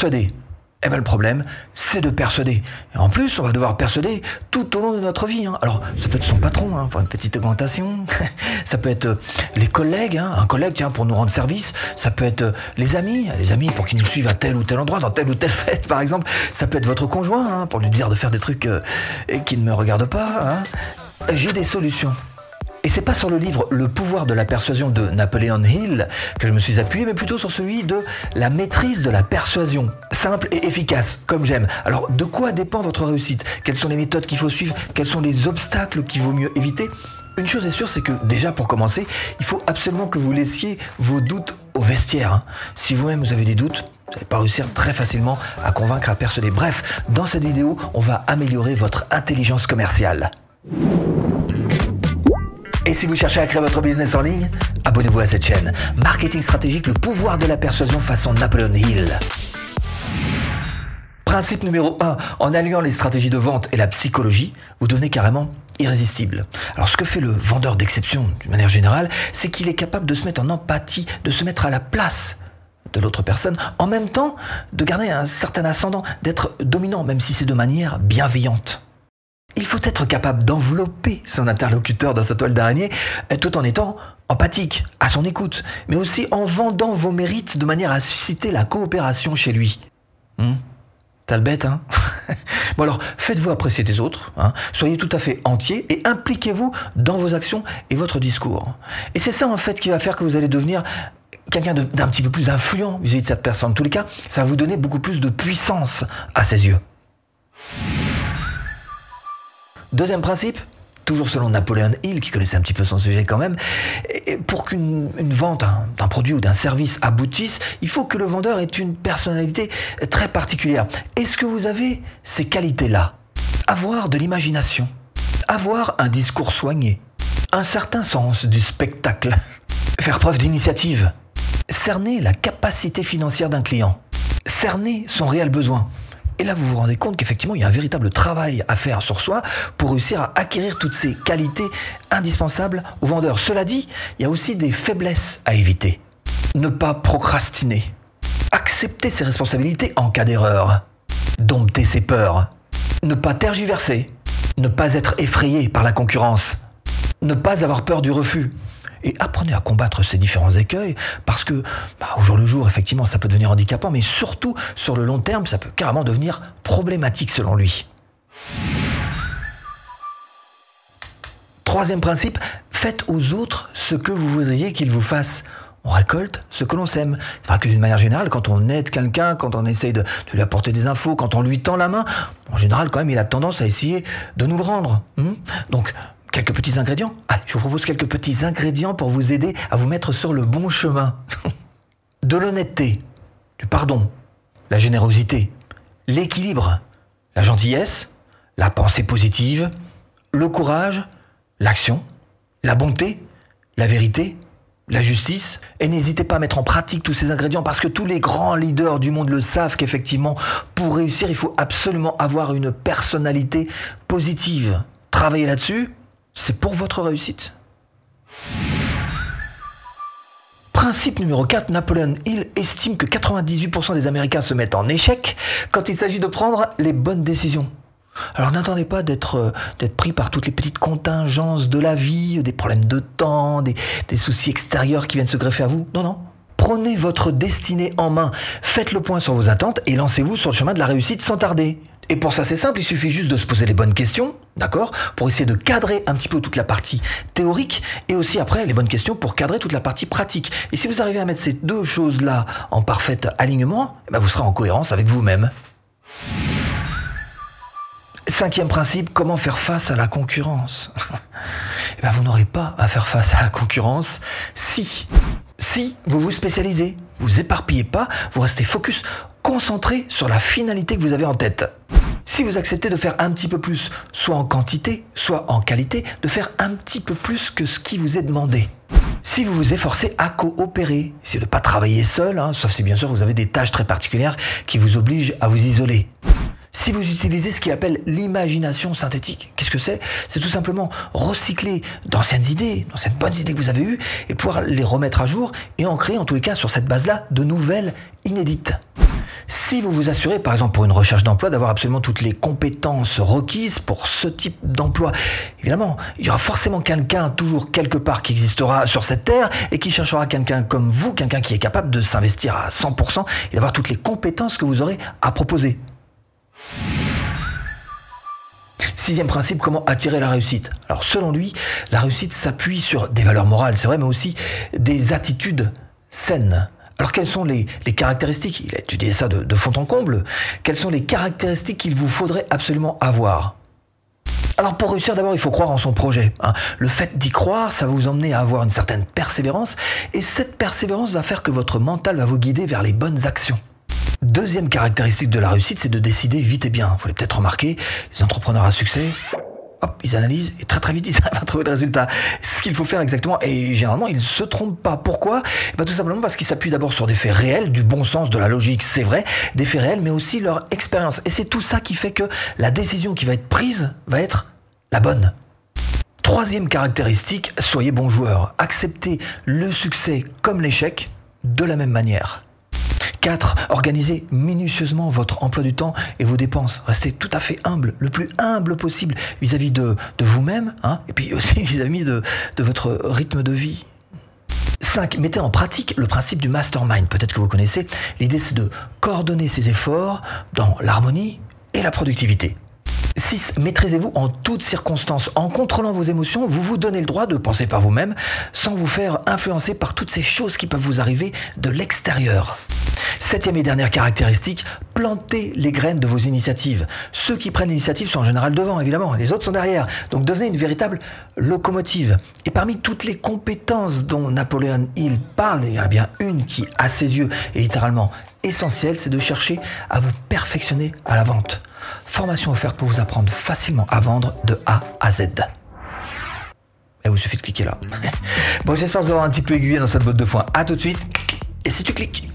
persuader. Eh bien, le problème, c'est de persuader. Et en plus, on va devoir persuader tout au long de notre vie. hein. Alors, ça peut être son patron, hein, pour une petite augmentation. ça peut être euh, les collègues, hein, un collègue, tiens, pour nous rendre service. Ça peut être euh, les amis, les amis pour qu'ils nous suivent à tel ou tel endroit, dans telle ou telle fête, par exemple. Ça peut être votre conjoint, pour lui dire de faire des trucs euh, et qui ne me regardent pas. J'ai des solutions. Et c'est pas sur le livre Le pouvoir de la persuasion de Napoleon Hill que je me suis appuyé, mais plutôt sur celui de La maîtrise de la persuasion. Simple et efficace, comme j'aime. Alors, de quoi dépend votre réussite? Quelles sont les méthodes qu'il faut suivre? Quels sont les obstacles qu'il vaut mieux éviter? Une chose est sûre, c'est que déjà pour commencer, il faut absolument que vous laissiez vos doutes au vestiaire. hein. Si vous-même vous avez des doutes, vous n'allez pas réussir très facilement à convaincre, à persuader. Bref, dans cette vidéo, on va améliorer votre intelligence commerciale. Et si vous cherchez à créer votre business en ligne, abonnez-vous à cette chaîne. Marketing stratégique, le pouvoir de la persuasion façon Napoleon Hill. Principe numéro 1, en alliant les stratégies de vente et la psychologie, vous devenez carrément irrésistible. Alors ce que fait le vendeur d'exception d'une manière générale, c'est qu'il est capable de se mettre en empathie, de se mettre à la place de l'autre personne, en même temps de garder un certain ascendant, d'être dominant, même si c'est de manière bienveillante. Il faut être capable d'envelopper son interlocuteur dans sa toile d'araignée euh, tout en étant empathique, à son écoute, mais aussi en vendant vos mérites de manière à susciter la coopération chez lui. Hmm T'as le bête, hein Bon alors, faites-vous apprécier des autres, hein, soyez tout à fait entier et impliquez-vous dans vos actions et votre discours. Et c'est ça en fait qui va faire que vous allez devenir quelqu'un d'un petit peu plus influent vis-à-vis de cette personne. En tous les cas, ça va vous donner beaucoup plus de puissance à ses yeux. Deuxième principe, toujours selon Napoléon Hill, qui connaissait un petit peu son sujet quand même, pour qu'une une vente d'un produit ou d'un service aboutisse, il faut que le vendeur ait une personnalité très particulière. Est-ce que vous avez ces qualités-là? Avoir de l'imagination, avoir un discours soigné, un certain sens du spectacle, faire preuve d'initiative, cerner la capacité financière d'un client, cerner son réel besoin. Et là, vous vous rendez compte qu'effectivement, il y a un véritable travail à faire sur soi pour réussir à acquérir toutes ces qualités indispensables au vendeur. Cela dit, il y a aussi des faiblesses à éviter. Ne pas procrastiner. Accepter ses responsabilités en cas d'erreur. Dompter ses peurs. Ne pas tergiverser. Ne pas être effrayé par la concurrence. Ne pas avoir peur du refus. Et apprenez à combattre ces différents écueils parce que bah, au jour le jour, effectivement, ça peut devenir handicapant, mais surtout sur le long terme, ça peut carrément devenir problématique selon lui. Troisième principe, faites aux autres ce que vous voudriez qu'ils vous fassent. On récolte ce que l'on sème. C'est vrai que d'une manière générale, quand on aide quelqu'un, quand on essaye de, de lui apporter des infos, quand on lui tend la main, en général, quand même, il a tendance à essayer de nous le rendre. hein. Donc, quelques petits ingrédients. Allez, je vous propose quelques petits ingrédients pour vous aider à vous mettre sur le bon chemin. de l'honnêteté, du pardon, la générosité, l'équilibre, la gentillesse, la pensée positive, le courage, l'action, la bonté, la vérité, la justice. Et n'hésitez pas à mettre en pratique tous ces ingrédients parce que tous les grands leaders du monde le savent qu'effectivement, pour réussir, il faut absolument avoir une personnalité positive. Travaillez là-dessus, c'est pour votre réussite. Principe numéro 4, Napoleon Hill estime que 98% des Américains se mettent en échec quand il s'agit de prendre les bonnes décisions. Alors n'attendez pas d'être euh, d'être pris par toutes les petites contingences de la vie, des problèmes de temps, des, des soucis extérieurs qui viennent se greffer à vous. Non, non. Prenez votre destinée en main, faites le point sur vos attentes et lancez-vous sur le chemin de la réussite sans tarder. Et pour ça c'est simple, il suffit juste de se poser les bonnes questions, d'accord Pour essayer de cadrer un petit peu toute la partie théorique et aussi après les bonnes questions pour cadrer toute la partie pratique. Et si vous arrivez à mettre ces deux choses-là en parfait alignement, eh ben, vous serez en cohérence avec vous-même. Cinquième principe, comment faire face à la concurrence? Eh ben, Vous n'aurez pas à faire face à la concurrence si, si vous vous spécialisez, vous éparpillez pas, vous restez focus, concentré sur la finalité que vous avez en tête. Si vous acceptez de faire un petit peu plus, soit en quantité, soit en qualité, de faire un petit peu plus que ce qui vous est demandé. Si vous vous efforcez à coopérer, c'est de ne pas travailler seul, hein, sauf si bien sûr vous avez des tâches très particulières qui vous obligent à vous isoler. Si vous utilisez ce qu'il appelle l'imagination synthétique, qu'est-ce que c'est? C'est tout simplement recycler d'anciennes idées, d'anciennes bonnes idées que vous avez eues, et pouvoir les remettre à jour et en créer en tous les cas sur cette base-là de nouvelles inédites. Si vous vous assurez, par exemple pour une recherche d'emploi, d'avoir absolument toutes les compétences requises pour ce type d'emploi, évidemment, il y aura forcément quelqu'un toujours quelque part qui existera sur cette terre et qui cherchera quelqu'un comme vous, quelqu'un qui est capable de s'investir à 100% et d'avoir toutes les compétences que vous aurez à proposer. Sixième principe, comment attirer la réussite Alors selon lui, la réussite s'appuie sur des valeurs morales, c'est vrai, mais aussi des attitudes saines. Alors quelles sont les, caractéristiques Il a étudié ça de, fond en comble. Quelles sont les caractéristiques qu'il vous faudrait absolument avoir? Alors pour réussir, d'abord, il faut croire en son projet. Hein. Le fait d'y croire, ça va vous emmener à avoir une certaine persévérance, et cette persévérance va faire que votre mental va vous guider vers les bonnes actions. Deuxième caractéristique de la réussite, c'est de décider vite et bien. Vous l'avez peut-être remarqué, les entrepreneurs à succès, hop, ils analysent et très très vite ils arrivent à trouver le résultat. Ce qu'il faut faire exactement et généralement ils ne se trompent pas. Pourquoi? Eh ben, Tout simplement parce qu'ils s'appuient d'abord sur des faits réels, du bon sens, de la logique, c'est vrai, des faits réels, mais aussi leur expérience. Et c'est tout ça qui fait que la décision qui va être prise va être la bonne. Troisième caractéristique, soyez bon joueur. Acceptez le succès comme l'échec de la même manière. 4. Organisez minutieusement votre emploi du temps et vos dépenses. Restez tout à fait humble, le plus humble possible vis-à-vis de, vous-même, hein, et puis aussi vis-à-vis de, de votre rythme de vie. 5. Mettez en pratique le principe du mastermind. Peut-être que vous connaissez. L'idée, c'est de coordonner ses efforts dans l'harmonie et la productivité. 6. Maîtrisez-vous en toutes circonstances. En contrôlant vos émotions, vous vous donnez le droit de penser par vous-même sans vous faire influencer par toutes ces choses qui peuvent vous arriver de l'extérieur. Septième et dernière caractéristique, plantez les graines de vos initiatives. Ceux qui prennent l'initiative sont en général devant, évidemment, les autres sont derrière. Donc devenez une véritable locomotive. Et parmi toutes les compétences dont Napoléon Hill parle, il y en a bien une qui, à ses yeux, est littéralement essentielle, c'est de chercher à vous perfectionner à la vente. Formation offerte pour vous apprendre facilement à vendre de A à Z. Et vous suffit de cliquer là. bon, j'espère vous avoir un petit peu aiguillé dans cette botte de foin. À tout de suite. Et si tu cliques.